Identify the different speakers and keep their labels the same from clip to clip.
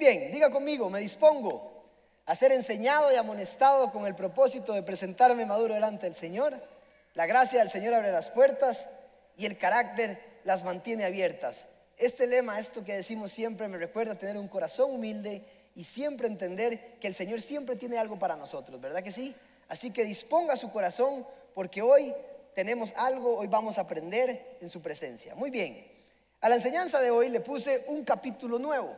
Speaker 1: bien, diga conmigo, me dispongo a ser enseñado y amonestado con el propósito de presentarme maduro delante del Señor. La gracia del Señor abre las puertas y el carácter las mantiene abiertas. Este lema, esto que decimos siempre, me recuerda tener un corazón humilde y siempre entender que el Señor siempre tiene algo para nosotros, ¿verdad que sí? Así que disponga su corazón porque hoy tenemos algo, hoy vamos a aprender en su presencia. Muy bien, a la enseñanza de hoy le puse un capítulo nuevo.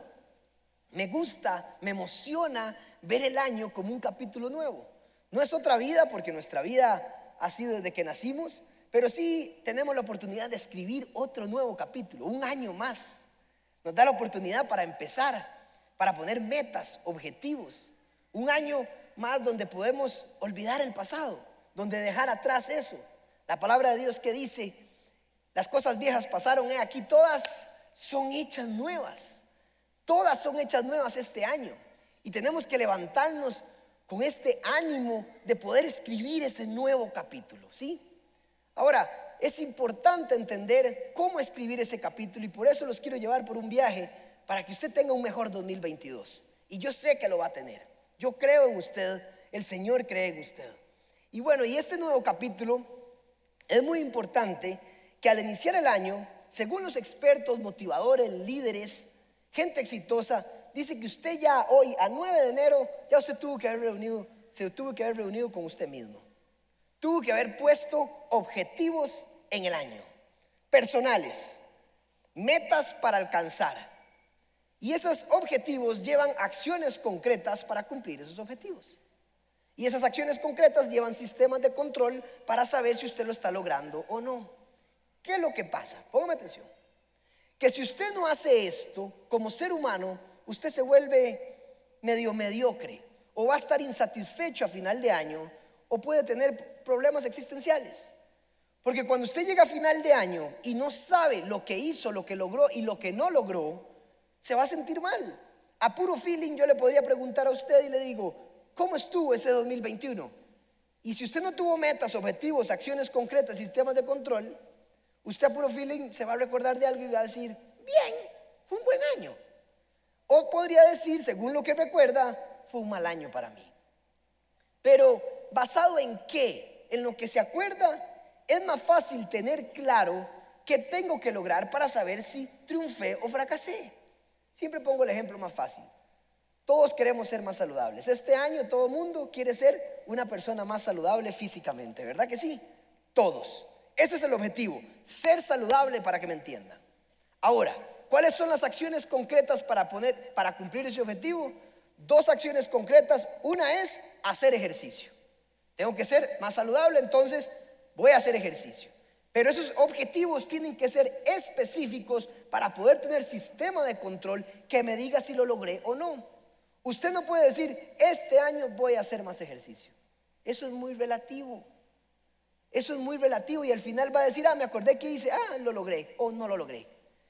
Speaker 1: Me gusta, me emociona ver el año como un capítulo nuevo. No es otra vida porque nuestra vida ha sido desde que nacimos, pero sí tenemos la oportunidad de escribir otro nuevo capítulo, un año más. Nos da la oportunidad para empezar, para poner metas, objetivos. Un año más donde podemos olvidar el pasado, donde dejar atrás eso. La palabra de Dios que dice, las cosas viejas pasaron, eh, aquí todas son hechas nuevas. Todas son hechas nuevas este año. Y tenemos que levantarnos con este ánimo de poder escribir ese nuevo capítulo, ¿sí? Ahora, es importante entender cómo escribir ese capítulo y por eso los quiero llevar por un viaje para que usted tenga un mejor 2022. Y yo sé que lo va a tener. Yo creo en usted, el Señor cree en usted. Y bueno, y este nuevo capítulo es muy importante que al iniciar el año, según los expertos, motivadores, líderes, gente exitosa, dice que usted ya hoy, a 9 de enero, ya usted tuvo que haber reunido, se tuvo que haber reunido con usted mismo. Tuvo que haber puesto objetivos en el año, personales, metas para alcanzar. Y esos objetivos llevan acciones concretas para cumplir esos objetivos. Y esas acciones concretas llevan sistemas de control para saber si usted lo está logrando o no. ¿Qué es lo que pasa? Póngame atención. Que si usted no hace esto, como ser humano, usted se vuelve medio mediocre o va a estar insatisfecho a final de año o puede tener problemas existenciales. Porque cuando usted llega a final de año y no sabe lo que hizo, lo que logró y lo que no logró, se va a sentir mal. A puro feeling yo le podría preguntar a usted y le digo, ¿cómo estuvo ese 2021? Y si usted no tuvo metas, objetivos, acciones concretas, sistemas de control, usted a puro feeling se va a recordar de algo y va a decir, bien, fue un buen año. O podría decir, según lo que recuerda, fue un mal año para mí. Pero basado en qué? en lo que se acuerda, es más fácil tener claro qué tengo que lograr para saber si triunfé o fracasé. Siempre pongo el ejemplo más fácil. Todos queremos ser más saludables. Este año todo el mundo quiere ser una persona más saludable físicamente, ¿verdad que sí? Todos. Ese es el objetivo, ser saludable para que me entiendan. Ahora, ¿cuáles son las acciones concretas para cumplir ese objetivo? Dos acciones concretas. Una es hacer ejercicio. Tengo que ser más saludable, entonces voy a hacer ejercicio. Pero esos objetivos tienen que ser específicos para poder tener sistema de control que me diga si lo logré o no. Usted no puede decir, este año voy a hacer más ejercicio. Eso es muy relativo. Eso es muy relativo y al final va a decir, ah, me acordé que hice, ah, lo logré o no lo logré.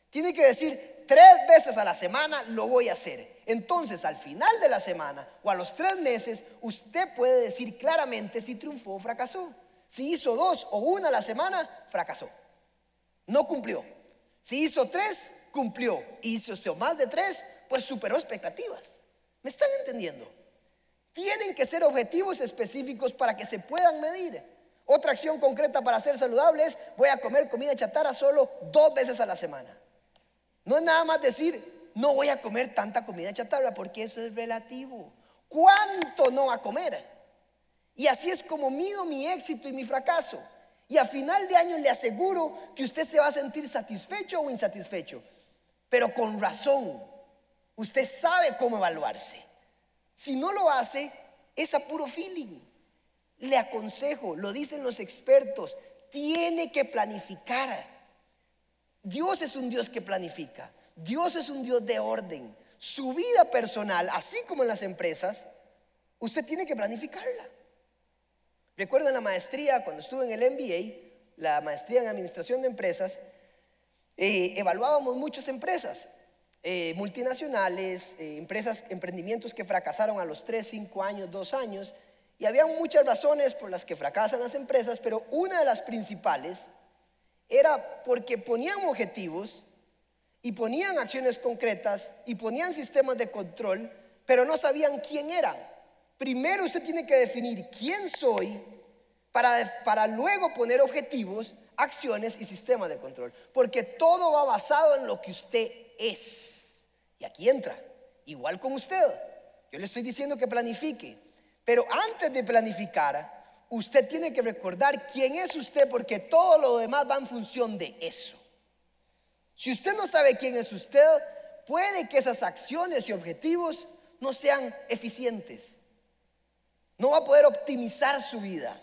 Speaker 1: Tiene que decir, tres veces a la semana lo voy a hacer. Entonces, al final de la semana o a los tres meses, usted puede decir claramente si triunfó o fracasó. Si hizo dos o una a la semana, fracasó. No cumplió. Si hizo tres, cumplió. Y hizo más de tres, pues superó expectativas. ¿Me están entendiendo? Tienen que ser objetivos específicos para que se puedan medir. Otra acción concreta para ser saludable es voy a comer comida chatarra solo dos veces a la semana. No es nada más decir no voy a comer tanta comida chatarra porque eso es relativo. ¿Cuánto no a comer? Y así es como mido mi éxito y mi fracaso. Y a final de año le aseguro que usted se va a sentir satisfecho o insatisfecho. Pero con razón, usted sabe cómo evaluarse. Si no lo hace, es a puro feeling. Le aconsejo, lo dicen los expertos, tiene que planificar. Dios es un Dios que planifica. Dios es un Dios de orden. Su vida personal, así como en las empresas, usted tiene que planificarla. Recuerdo en la maestría, cuando estuve en el MBA, la maestría en administración de empresas, eh, evaluábamos muchas empresas, eh, multinacionales, eh, empresas, emprendimientos que fracasaron a los 3, 5 años, 2 años, y había muchas razones por las que fracasan las empresas, pero una de las principales era porque ponían objetivos y ponían acciones concretas y ponían sistemas de control, pero no sabían quién eran. Primero usted tiene que definir quién soy para, para luego poner objetivos, acciones y sistemas de control. Porque todo va basado en lo que usted es. Y aquí entra, igual con usted. Yo le estoy diciendo que planifique, pero antes de planificar, usted tiene que recordar quién es usted porque todo lo demás va en función de eso. Si usted no sabe quién es usted, puede que esas acciones y objetivos no sean eficientes. No va a poder optimizar su vida.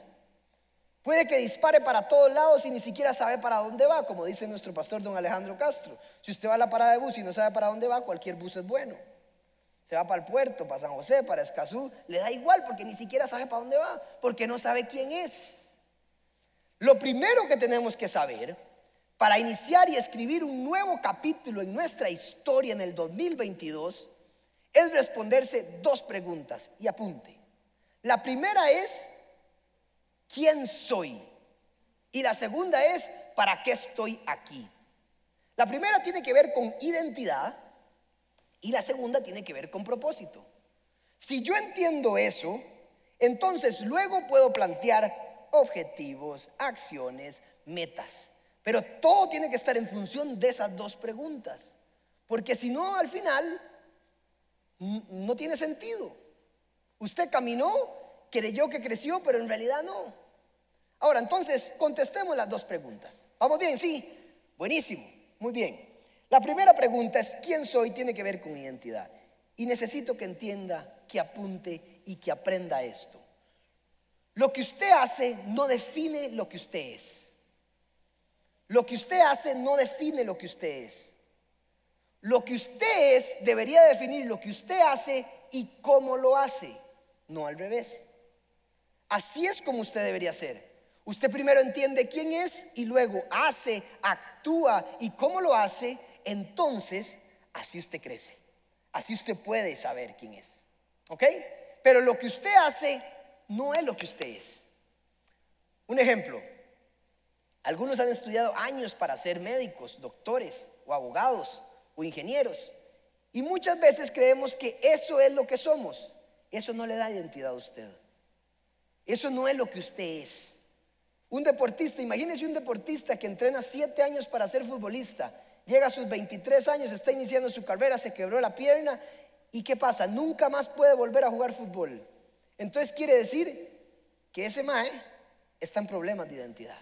Speaker 1: Puede que dispare para todos lados y ni siquiera sabe para dónde va, como dice nuestro pastor don Alejandro Castro. Si usted va a la parada de bus y no sabe para dónde va, cualquier bus es bueno. Se va para el puerto, para San José, para Escazú, le da igual porque ni siquiera sabe para dónde va, porque no sabe quién es. Lo primero que tenemos que saber para iniciar y escribir un nuevo capítulo en nuestra historia en el 2022 es responderse dos preguntas y apunte. La primera es, ¿quién soy? Y la segunda es, ¿para qué estoy aquí? La primera tiene que ver con identidad y la segunda tiene que ver con propósito. Si yo entiendo eso, entonces luego puedo plantear objetivos, acciones, metas. Pero todo tiene que estar en función de esas dos preguntas. Porque si no, al final, no tiene sentido. Usted caminó, creyó que creció, pero en realidad no. Ahora, entonces, contestemos las dos preguntas. ¿Vamos bien? Sí. Buenísimo. Muy bien. La primera pregunta es, ¿quién soy? Tiene que ver con identidad. Y necesito que entienda, que apunte y que aprenda esto. Lo que usted hace no define lo que usted es. Lo que usted hace no define lo que usted es. Lo que usted es debería definir lo que usted hace y cómo lo hace no al revés. Así es como usted debería ser. Usted primero entiende quién es y luego hace, actúa y cómo lo hace, entonces así usted crece. Así usted puede saber quién es. ¿Ok? Pero lo que usted hace no es lo que usted es. Un ejemplo. Algunos han estudiado años para ser médicos, doctores o abogados o ingenieros. Y muchas veces creemos que eso es lo que somos. Eso no le da identidad a usted. Eso no es lo que usted es. Un deportista, imagínese un deportista que entrena siete años para ser futbolista, llega a sus 23 años, está iniciando su carrera, se quebró la pierna y ¿qué pasa? Nunca más puede volver a jugar fútbol. Entonces quiere decir que ese mae está en problemas de identidad.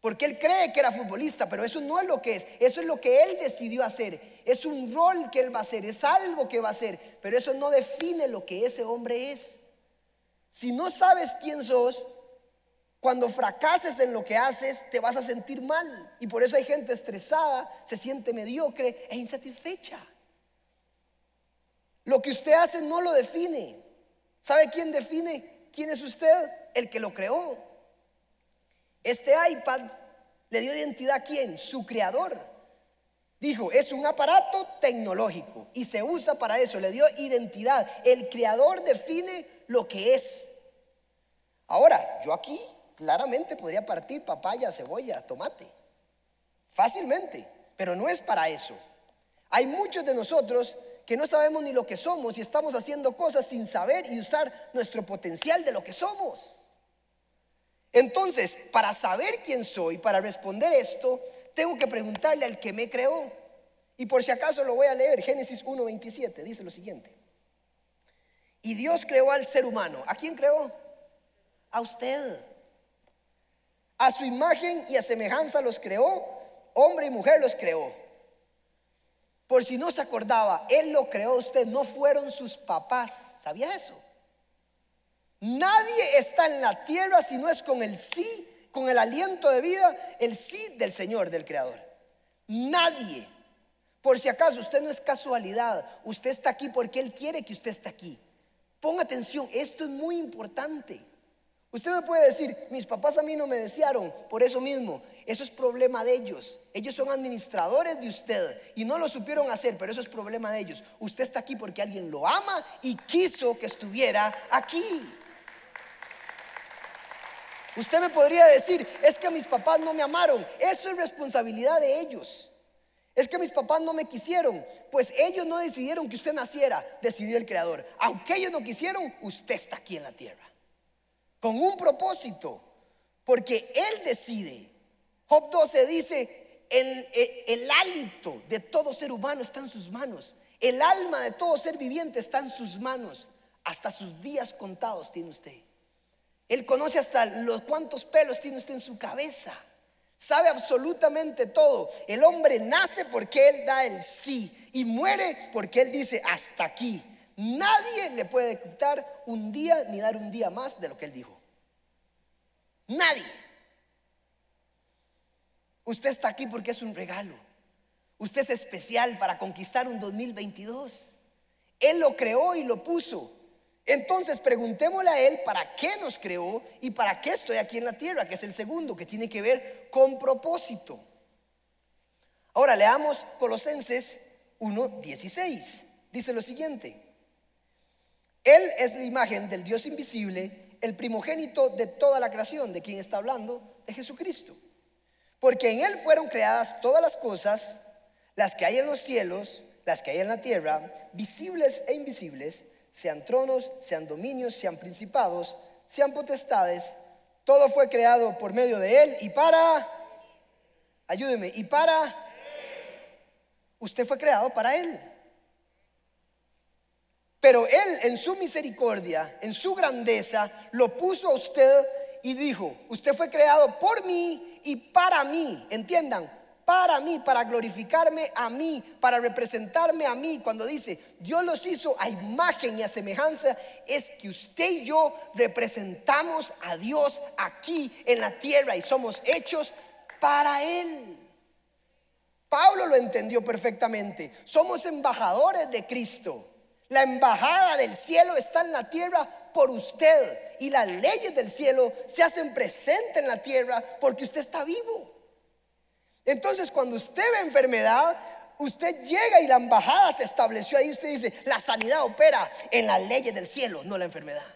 Speaker 1: Porque él cree que era futbolista, pero eso no es lo que es. Eso es lo que él decidió hacer. Es un rol que él va a hacer, es algo que va a hacer, pero eso no define lo que ese hombre es. Si no sabes quién sos, cuando fracases en lo que haces, te vas a sentir mal. Y por eso hay gente estresada, se siente mediocre e insatisfecha. Lo que usted hace no lo define. ¿Sabe quién define quién es usted? El que lo creó. Este iPad le dio identidad a quién? Su creador. Dijo, es un aparato tecnológico y se usa para eso, le dio identidad. El creador define lo que es. Ahora, yo aquí claramente podría partir papaya, cebolla, tomate. Fácilmente, pero no es para eso. Hay muchos de nosotros que no sabemos ni lo que somos y estamos haciendo cosas sin saber y usar nuestro potencial de lo que somos. Entonces, para saber quién soy, para responder esto, tengo que preguntarle al que me creó. Y por si acaso lo voy a leer, Génesis 1.27, dice lo siguiente. Y Dios creó al ser humano. ¿A quién creó? A usted. A su imagen y a semejanza los creó, hombre y mujer los creó. Por si no se acordaba, Él lo creó usted, no fueron sus papás. ¿Sabía eso? Nadie está en la tierra si no es con el sí, con el aliento de vida, el sí del Señor, del Creador. Nadie. Por si acaso, usted no es casualidad, usted está aquí porque Él quiere que usted esté aquí. Ponga atención, esto es muy importante. Usted me puede decir, mis papás a mí no me desearon por eso mismo. Eso es problema de ellos. Ellos son administradores de usted y no lo supieron hacer, pero eso es problema de ellos. Usted está aquí porque alguien lo ama y quiso que estuviera aquí. Usted me podría decir, es que mis papás no me amaron. Eso es responsabilidad de ellos. Es que mis papás no me quisieron, pues ellos no decidieron que usted naciera, decidió el Creador. Aunque ellos no quisieron, usted está aquí en la tierra. Con un propósito, porque Él decide. Job 12 dice, el, el, hálito de todo ser humano está en sus manos. El alma de todo ser viviente está en sus manos. Hasta sus días contados tiene usted. Él conoce hasta los cuántos pelos tiene usted en su cabeza. Sabe absolutamente todo. El hombre nace porque Él da el sí y muere porque Él dice hasta aquí. Nadie le puede quitar un día ni dar un día más de lo que Él dijo. Nadie. Usted está aquí porque es un regalo. Usted es especial para conquistar un 2022. Él lo creó y lo puso. Entonces preguntémosle a Él para qué nos creó y para qué estoy aquí en la tierra, que es el segundo, que tiene que ver con propósito. Ahora leamos Colosenses 1.16. Dice lo siguiente. Él es la imagen del Dios invisible, el primogénito de toda la creación, de quien está hablando, de Jesucristo. Porque en Él fueron creadas todas las cosas, las que hay en los cielos, las que hay en la tierra, visibles e invisibles sean tronos, sean dominios, sean principados, sean potestades, todo fue creado por medio de Él y para, ayúdeme, y para, usted fue creado para Él. Pero Él en su misericordia, en su grandeza, lo puso a usted y dijo, usted fue creado por mí y para mí, entiendan, para mí, para glorificarme a mí, para representarme a mí. Cuando dice, Dios los hizo a imagen y a semejanza, es que usted y yo representamos a Dios aquí en la tierra y somos hechos para Él. Pablo lo entendió perfectamente. Somos embajadores de Cristo. La embajada del cielo está en la tierra por usted y las leyes del cielo se hacen presentes en la tierra porque usted está vivo. Entonces, cuando usted ve enfermedad, usted llega y la embajada se estableció ahí. Usted dice, la sanidad opera en las leyes del cielo, no la enfermedad.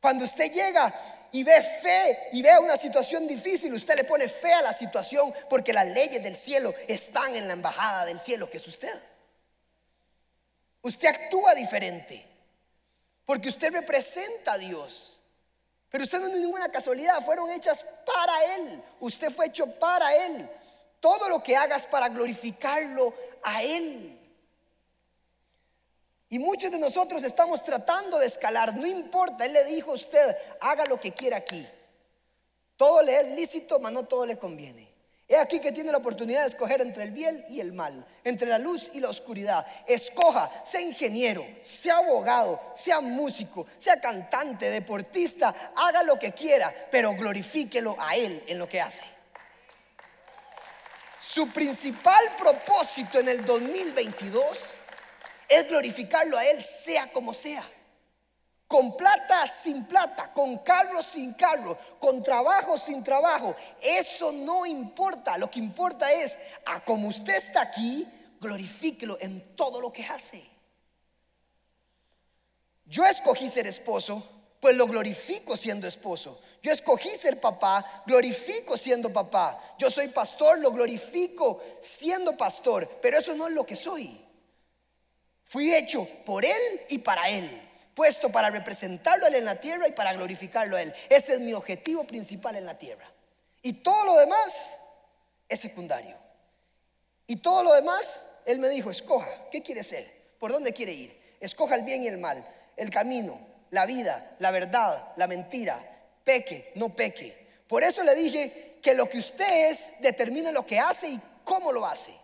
Speaker 1: Cuando usted llega y ve fe y ve una situación difícil, usted le pone fe a la situación porque las leyes del cielo están en la embajada del cielo, que es usted. Usted actúa diferente porque usted representa a Dios. Pero usted no es ninguna casualidad, fueron hechas para Él. Usted fue hecho para Él. Todo lo que hagas para glorificarlo a Él. Y muchos de nosotros estamos tratando de escalar, no importa, Él le dijo a usted, haga lo que quiera aquí. Todo le es lícito, mas no todo le conviene. He aquí que tiene la oportunidad de escoger entre el bien y el mal, entre la luz y la oscuridad. Escoja, sea ingeniero, sea abogado, sea músico, sea cantante, deportista, haga lo que quiera, pero glorifíquelo a Él en lo que hace. Su principal propósito en el 2022 es glorificarlo a Él, sea como sea. Con plata sin plata, con carro sin carro, con trabajo sin trabajo. Eso no importa. Lo que importa es, a como usted está aquí, glorifíquelo en todo lo que hace. Yo escogí ser esposo, pues lo glorifico siendo esposo. Yo escogí ser papá, glorifico siendo papá. Yo soy pastor, lo glorifico siendo pastor, pero eso no es lo que soy. Fui hecho por él y para él puesto para representarlo a Él en la tierra y para glorificarlo a Él. Ese es mi objetivo principal en la tierra. Y todo lo demás es secundario. Y todo lo demás, Él me dijo, escoja, ¿qué quiere ser? ¿Por dónde quiere ir? Escoja el bien y el mal, el camino, la vida, la verdad, la mentira, peque, no peque. Por eso le dije que lo que usted es determina lo que hace y cómo lo hace.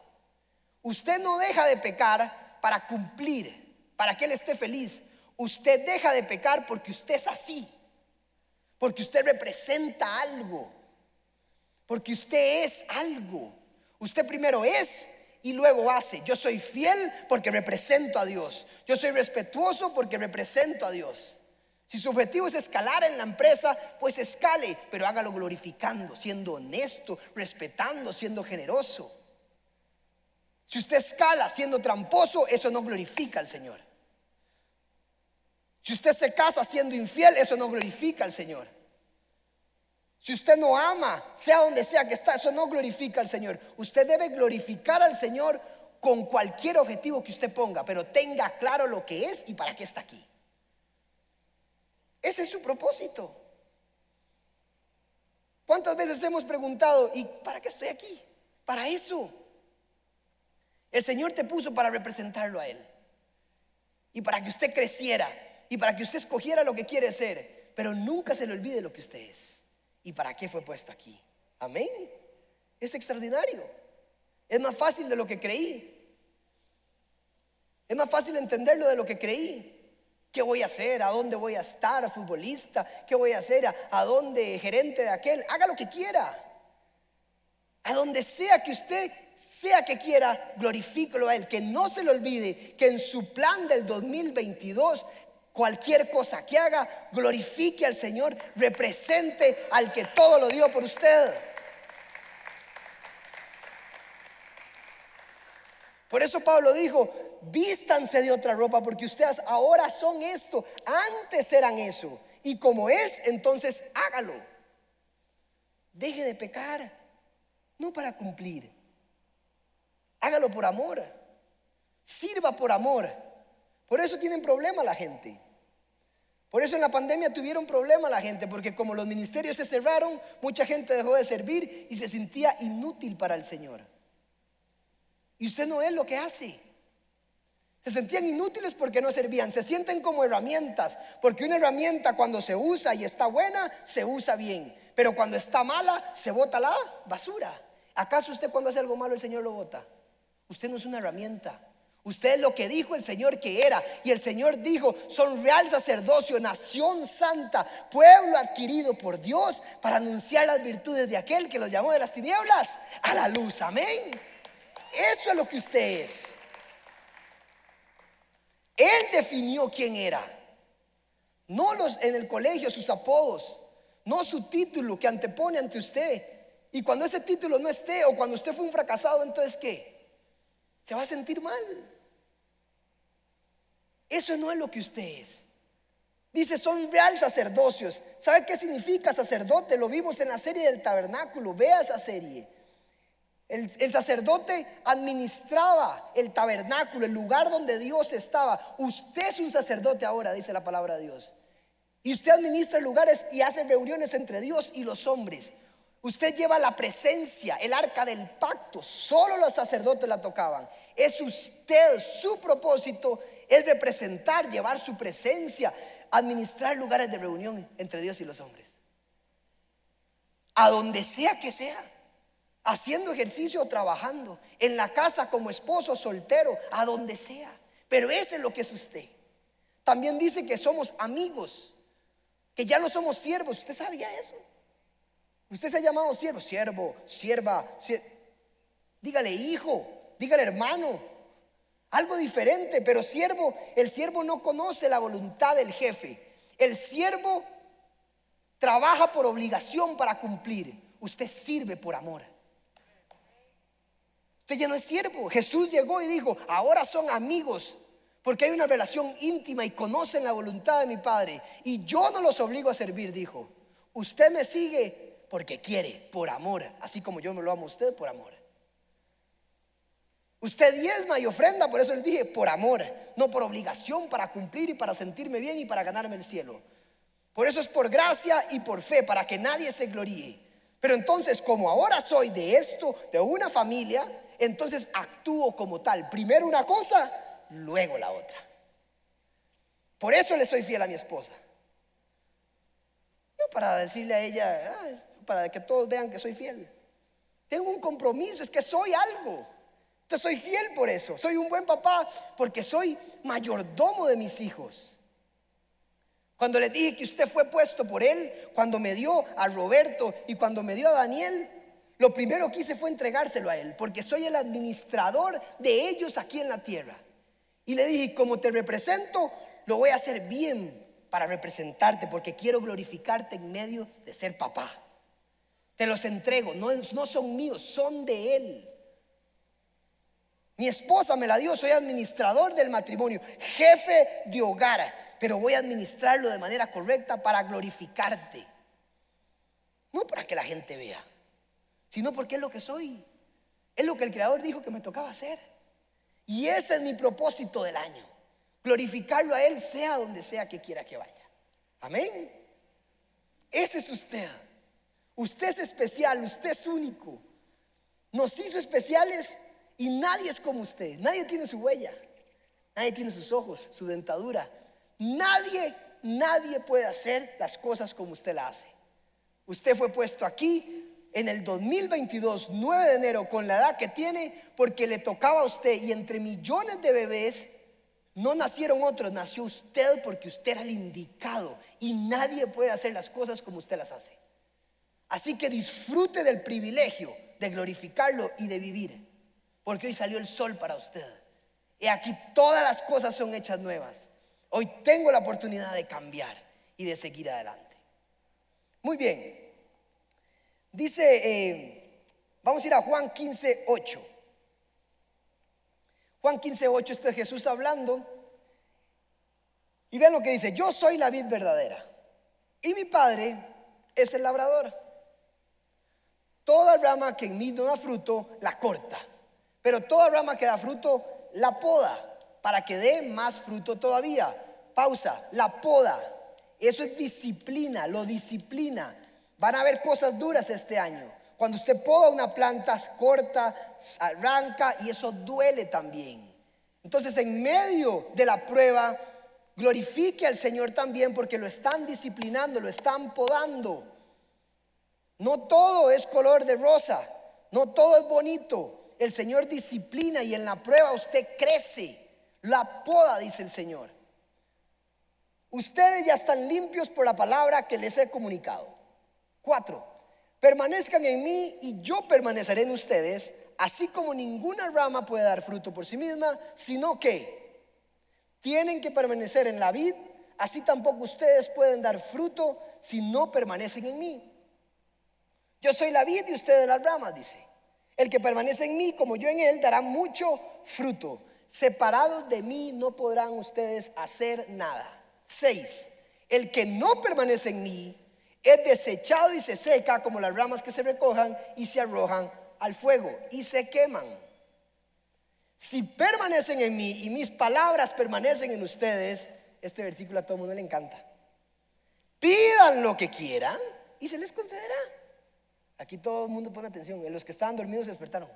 Speaker 1: Usted no deja de pecar para cumplir, para que Él esté feliz. Usted deja de pecar porque usted es así, porque usted representa algo, porque usted es algo. Usted primero es y luego hace. Yo soy fiel porque represento a Dios. Yo soy respetuoso porque represento a Dios. Si su objetivo es escalar en la empresa, pues escale, pero hágalo glorificando, siendo honesto, respetando, siendo generoso. Si usted escala siendo tramposo, eso no glorifica al Señor. Si usted se casa siendo infiel, eso no glorifica al Señor. Si usted no ama, sea donde sea que está, eso no glorifica al Señor. Usted debe glorificar al Señor con cualquier objetivo que usted ponga, pero tenga claro lo que es y para qué está aquí. Ese es su propósito. ¿Cuántas veces hemos preguntado, ¿y para qué estoy aquí? Para eso. El Señor te puso para representarlo a Él. Y para que usted creciera. Y para que usted escogiera lo que quiere ser. Pero nunca se le olvide lo que usted es. Y para qué fue puesto aquí. Amén. Es extraordinario. Es más fácil de lo que creí. Es más fácil entenderlo de lo que creí. ¿Qué voy a hacer? ¿A dónde voy a estar? ¿Futbolista? ¿Qué voy a hacer? ¿A, dónde? ¿Gerente de aquel? Haga lo que quiera. A donde sea que usted sea que quiera, glorifícalo a Él. Que no se le olvide que en su plan del 2022, cualquier cosa que haga, glorifique al Señor, represente al que todo lo dio por usted. Por eso Pablo dijo, vístanse de otra ropa porque ustedes ahora son esto, antes eran eso. Y como es, entonces hágalo. Deje de pecar, no para cumplir. Hágalo por amor. Sirva por amor. Por eso tienen problema la gente. Por eso en la pandemia tuvieron problema la gente, porque como los ministerios se cerraron, mucha gente dejó de servir y se sentía inútil para el Señor. Y usted no es lo que hace. Se sentían inútiles porque no servían. Se sienten como herramientas, porque una herramienta cuando se usa y está buena, se usa bien. Pero cuando está mala, se bota la basura. ¿Acaso usted cuando hace algo malo el Señor lo bota? Usted no es una herramienta. Usted es lo que dijo el Señor que era. Y el Señor dijo, son real sacerdocio, nación santa, pueblo adquirido por Dios para anunciar las virtudes de aquel que los llamó de las tinieblas a la luz. Amén. Eso es lo que usted es. Él definió quién era. No los en el colegio, sus apodos. No su título que antepone ante usted. Y cuando ese título no esté o cuando usted fue un fracasado, entonces ¿qué? se va a sentir mal. Eso no es lo que usted es. Dice, son real sacerdocios. ¿Sabe qué significa sacerdote? Lo vimos en la serie del tabernáculo. Vea esa serie. El, el, sacerdote administraba el tabernáculo, el lugar donde Dios estaba. Usted es un sacerdote ahora, dice la palabra de Dios. Y usted administra lugares y hace reuniones entre Dios y los hombres. Usted lleva la presencia, el arca del pacto. Solo los sacerdotes la tocaban. Es usted, su propósito es representar, llevar su presencia, administrar lugares de reunión entre Dios y los hombres. A donde sea que sea, haciendo ejercicio o trabajando, en la casa como esposo, soltero, a donde sea. Pero ese es lo que es usted. También dice que somos amigos, que ya no somos siervos. ¿Usted sabía eso? Usted se ha llamado siervo, siervo, sierva, dígale hijo, dígale hermano, algo diferente, pero siervo, el siervo no conoce la voluntad del jefe. El siervo trabaja por obligación para cumplir. Usted sirve por amor. Usted ya no es siervo. Jesús llegó y dijo, ahora son amigos porque hay una relación íntima y conocen la voluntad de mi Padre. Y yo no los obligo a servir, dijo. Usted me sigue porque quiere, por amor, así como yo me lo amo a usted por amor. Usted diezma y ofrenda, por eso le dije, por amor, no por obligación, para cumplir y para sentirme bien y para ganarme el cielo. Por eso es por gracia y por fe, para que nadie se gloríe. Pero entonces, como ahora soy de esto, de una familia, entonces actúo como tal. Primero una cosa, luego la otra. Por eso le soy fiel a mi esposa. No para decirle a ella, ah, para que todos vean que soy fiel. Tengo un compromiso, es que soy algo. Entonces soy fiel por eso. Soy un buen papá porque soy mayordomo de mis hijos. Cuando le dije que usted fue puesto por él, cuando me dio a Roberto y cuando me dio a Daniel, lo primero que hice fue entregárselo a él, porque soy el administrador de ellos aquí en la tierra. Y le dije, como te represento, lo voy a hacer bien para representarte, porque quiero glorificarte en medio de ser papá. Te los entrego, no, no son míos, son de Él. Mi esposa me la dio, soy administrador del matrimonio, jefe de hogar, pero voy a administrarlo de manera correcta para glorificarte. No para que la gente vea, sino porque es lo que soy. Es lo que el Creador dijo que me tocaba hacer. Y ese es mi propósito del año. Glorificarlo a Él, sea donde sea que quiera que vaya. Amén. Ese es usted. Usted es especial, usted es único. Nos hizo especiales y nadie es como usted. Nadie tiene su huella. Nadie tiene sus ojos, su dentadura. Nadie, nadie puede hacer las cosas como usted las hace. Usted fue puesto aquí en el 2022, 9 de enero, con la edad que tiene, porque le tocaba a usted y entre millones de bebés no nacieron otros, nació usted porque usted era el indicado y nadie puede hacer las cosas como usted las hace. Así que disfrute del privilegio de glorificarlo y de vivir, porque hoy salió el sol para usted. Y aquí todas las cosas son hechas nuevas. Hoy tengo la oportunidad de cambiar y de seguir adelante. Muy bien. Dice, eh, vamos a ir a Juan 15, 8. Juan 15, 8, este es Jesús hablando. Y vean lo que dice, yo soy la vid verdadera y mi padre es el labrador. Toda rama que en mí no da fruto, la corta. Pero toda rama que da fruto, la poda para que dé más fruto todavía. Pausa, la poda. Eso es disciplina, lo disciplina. Van a haber cosas duras este año. Cuando usted poda una planta, corta, arranca y eso duele también. Entonces, en medio de la prueba, glorifique al Señor también porque lo están disciplinando, lo están podando. No todo es color de rosa, no todo es bonito. El Señor disciplina y en la prueba usted crece. La poda, dice el Señor. Ustedes ya están limpios por la palabra que les he comunicado. Cuatro, permanezcan en mí y yo permaneceré en ustedes, así como ninguna rama puede dar fruto por sí misma, sino que tienen que permanecer en la vid, así tampoco ustedes pueden dar fruto si no permanecen en mí. Yo soy la vid y ustedes las ramas, dice. El que permanece en mí, como yo en él, dará mucho fruto. Separados de mí no podrán ustedes hacer nada. Seis, el que no permanece en mí es desechado y se seca como las ramas que se recojan y se arrojan al fuego y se queman. Si permanecen en mí y mis palabras permanecen en ustedes, este versículo a todo el mundo le encanta. Pidan lo que quieran y se les concederá. Aquí todo el mundo pone atención. En los que estaban dormidos se despertaron.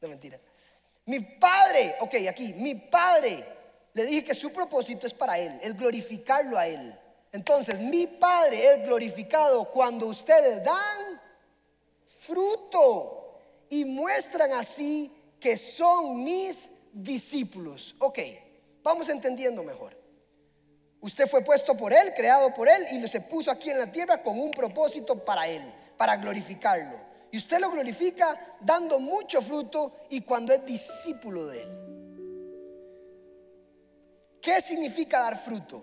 Speaker 1: No mentira. Mi padre, ok, aquí, mi padre, le dije que su propósito es para él, es glorificarlo a él. Entonces, mi padre es glorificado cuando ustedes dan fruto y muestran así que son mis discípulos. Ok, vamos entendiendo mejor. Usted fue puesto por Él, creado por Él y se puso aquí en la tierra con un propósito para Él para glorificarlo. Y usted lo glorifica dando mucho fruto y cuando es discípulo de Él. ¿Qué significa dar fruto?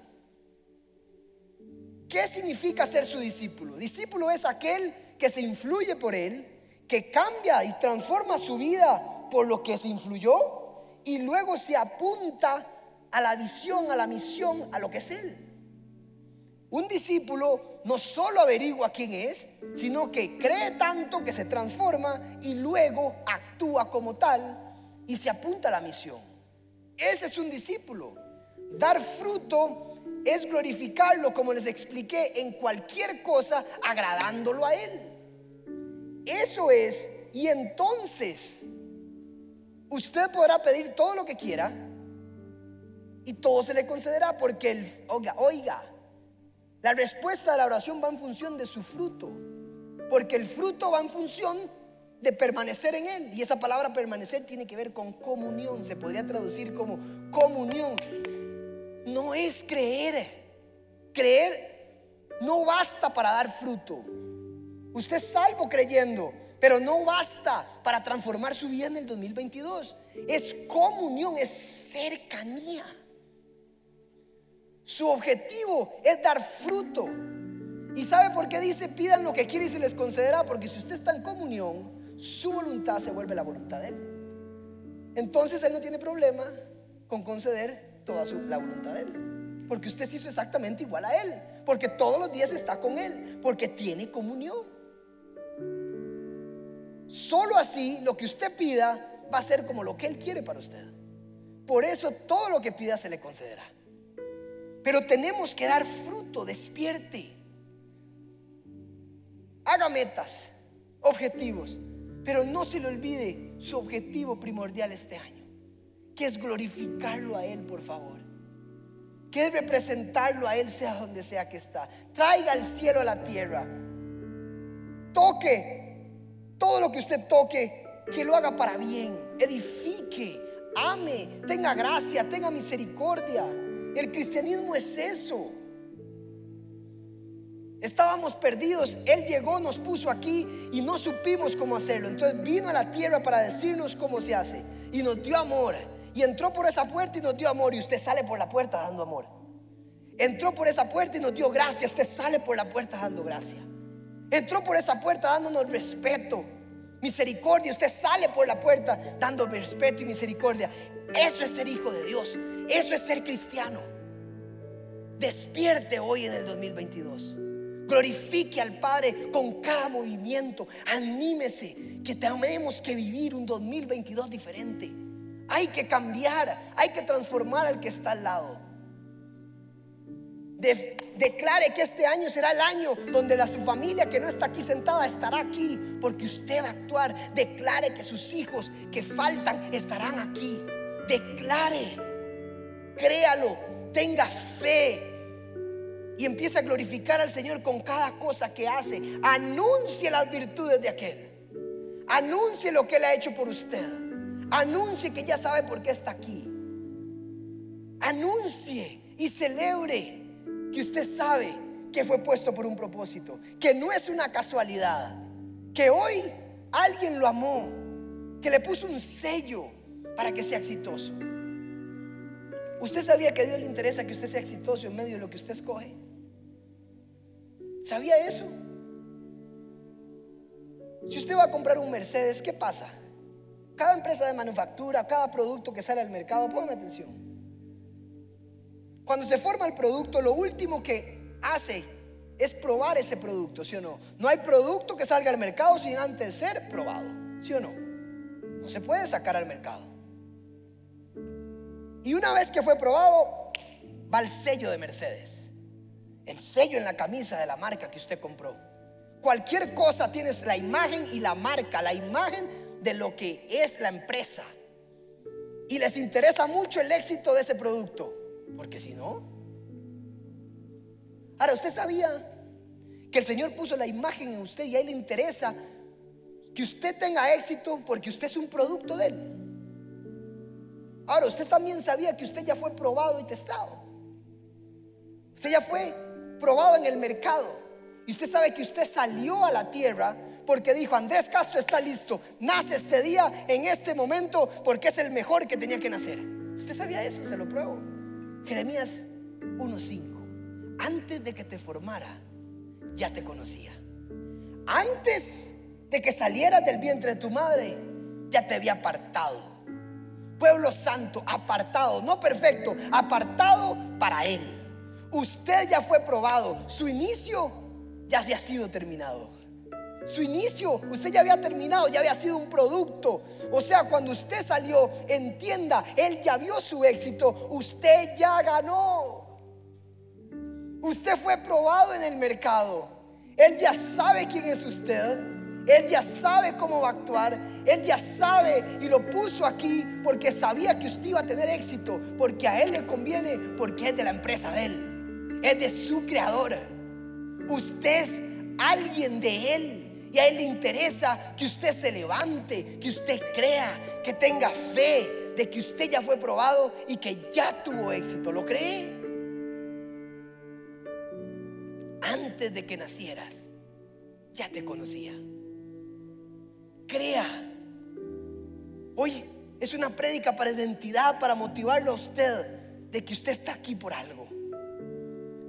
Speaker 1: ¿Qué significa ser su discípulo? Discípulo es aquel que se influye por Él, que cambia y transforma su vida por lo que se influyó y luego se apunta a la visión, a la misión, a lo que es Él. Un discípulo no solo averigua quién es, sino que cree tanto que se transforma y luego actúa como tal y se apunta a la misión. Ese es un discípulo. Dar fruto es glorificarlo, como les expliqué, en cualquier cosa, agradándolo a Él. Eso es, y entonces usted podrá pedir todo lo que quiera y todo se le concederá, porque el, oiga, oiga, la respuesta de la oración va en función de su fruto, porque el fruto va en función de permanecer en Él. Y esa palabra permanecer tiene que ver con comunión, se podría traducir como comunión. No es creer, creer no basta para dar fruto. Usted es salvo creyendo, pero no basta para transformar su vida en el 2022. Es comunión, es cercanía. Su objetivo es dar fruto. ¿Y sabe por qué dice pidan lo que quieren y se les concederá? Porque si usted está en comunión, su voluntad se vuelve la voluntad de Él. Entonces Él no tiene problema con conceder toda su, la voluntad de Él. Porque usted se hizo exactamente igual a Él. porque todos los días está con Él, porque tiene comunión. Solo así lo que usted pida va a ser como lo que Él quiere para usted. Por eso todo lo que pida se le concederá. Pero tenemos que dar fruto, despierte. Haga metas, objetivos, pero no se le olvide su objetivo primordial este año, que es glorificarlo a Él, por favor. Que es representarlo a Él sea donde sea que está. Traiga el cielo a la tierra. Toque todo lo que usted toque, que lo haga para bien. Edifique, ame, tenga gracia, tenga misericordia. El cristianismo es eso. Estábamos perdidos, Él llegó, nos puso aquí y no supimos cómo hacerlo. Entonces vino a la tierra para decirnos cómo se hace y nos dio amor. Y entró por esa puerta y nos dio amor y usted sale por la puerta dando amor. Entró por esa puerta y nos dio gracia, usted sale por la puerta dando gracia. Entró por esa puerta dándonos respeto, misericordia, usted sale por la puerta dando respeto y misericordia. Eso es ser hijo de Dios. Eso es ser cristiano. Despierte hoy en el 2022. Glorifique al Padre con cada movimiento. Anímese que tenemos que vivir un 2022 diferente. Hay que cambiar, hay que transformar al que está al lado. Declare que este año será el año donde la su familia que no está aquí sentada estará aquí porque usted va a actuar. Declare que sus hijos que faltan estarán aquí. Declare créalo, tenga fe y empieza a glorificar al Señor con cada cosa que hace. Anuncie las virtudes de aquel. Anuncie lo que Él ha hecho por usted. Anuncie que ya sabe por qué está aquí. Anuncie y celebre que usted sabe que fue puesto por un propósito, que no es una casualidad, que hoy alguien lo amó, que le puso un sello para que sea exitoso. ¿Usted sabía que a Dios le interesa que usted sea exitoso en medio de lo que usted escoge? ¿Sabía eso? Si usted va a comprar un Mercedes, ¿qué pasa? Cada empresa de manufactura, cada producto que sale al mercado, póngame atención. Cuando se forma el producto, lo último que hace es probar ese producto, ¿sí o no? No hay producto que salga al mercado sin antes ser probado, ¿sí o no? No se puede sacar al mercado. Y una vez que fue probado, va el sello de Mercedes. El sello en la camisa de la marca que usted compró. Cualquier cosa tienes la imagen y la marca, la imagen de lo que es la empresa. Y les interesa mucho el éxito de ese producto. Porque si no... Ahora, ¿usted sabía que el Señor puso la imagen en usted y a Él le interesa que usted tenga éxito porque usted es un producto de Él? Ahora, usted también sabía que usted ya fue probado y testado. Usted ya fue probado en el mercado. Y usted sabe que usted salió a la tierra porque dijo, Andrés Castro está listo, nace este día, en este momento, porque es el mejor que tenía que nacer. ¿Usted sabía eso? Se lo pruebo. Jeremías 1.5. Antes de que te formara, ya te conocía. Antes de que salieras del vientre de tu madre, ya te había apartado pueblo santo, apartado, no perfecto, apartado para Él. Usted ya fue probado, su inicio ya se ha sido terminado. Su inicio, usted ya había terminado, ya había sido un producto. O sea, cuando usted salió, entienda, Él ya vio su éxito, usted ya ganó. Usted fue probado en el mercado. Él ya sabe quién es usted. Él ya sabe cómo va a actuar. Él ya sabe y lo puso aquí porque sabía que usted iba a tener éxito, porque a Él le conviene, porque es de la empresa de Él, es de su creador. Usted es alguien de Él y a Él le interesa que usted se levante, que usted crea, que tenga fe de que usted ya fue probado y que ya tuvo éxito. ¿Lo cree? Antes de que nacieras, ya te conocía. Crea Hoy es una prédica para identidad, para motivarlo a usted de que usted está aquí por algo.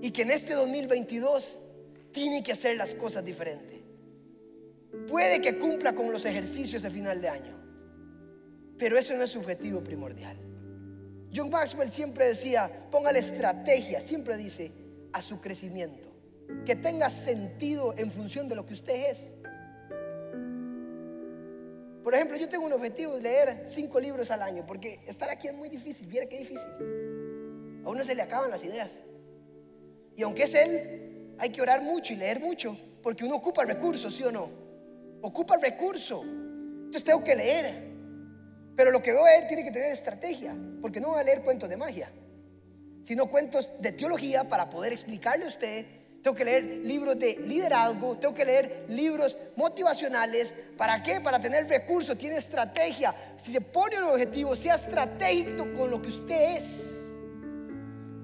Speaker 1: Y que en este 2022 tiene que hacer las cosas diferentes. Puede que cumpla con los ejercicios de final de año, pero eso no es su objetivo primordial. John Maxwell siempre decía, ponga la estrategia, siempre dice, a su crecimiento, que tenga sentido en función de lo que usted es. Por ejemplo, yo tengo un objetivo de leer cinco libros al año, porque estar aquí es muy difícil, viera qué difícil. A uno se le acaban las ideas. Y aunque es él, hay que orar mucho y leer mucho, porque uno ocupa recursos, ¿sí o no? Ocupa recurso. Entonces tengo que leer. Pero lo que voy a leer tiene que tener estrategia, porque no voy a leer cuentos de magia, sino cuentos de teología para poder explicarle a usted tengo que leer libros de liderazgo, tengo que leer libros motivacionales. ¿Para qué? Para tener recursos, tiene estrategia. Si se pone un objetivo, sea estratégico con lo que usted es.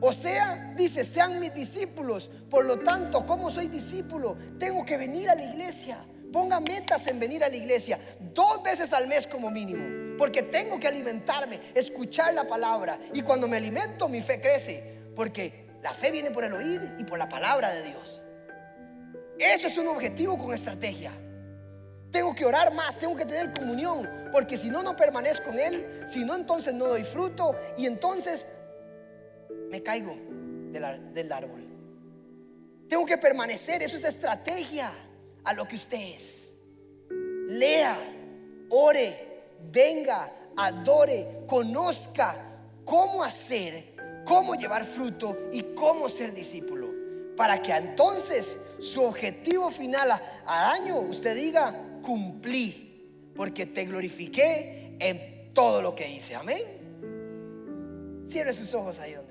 Speaker 1: O sea, dice, sean mis discípulos. Por lo tanto, como soy discípulo, tengo que venir a la iglesia. Ponga metas en venir a la iglesia dos veces al mes como mínimo. Porque tengo que alimentarme, escuchar la palabra. Y cuando me alimento, mi fe crece. Porque la fe viene por el oír y por la palabra de Dios. Eso es un objetivo con estrategia. Tengo que orar más, tengo que tener comunión, porque si no, no permanezco en Él, si no, entonces no doy fruto y entonces me caigo del, árbol. Tengo que permanecer, eso es estrategia a lo que usted es. Lea, ore, venga, adore, conozca cómo hacer cómo llevar fruto y cómo ser discípulo. Para que entonces su objetivo final al año usted diga, cumplí, porque te glorifiqué en todo lo que hice. Amén. Cierre sus ojos ahí donde.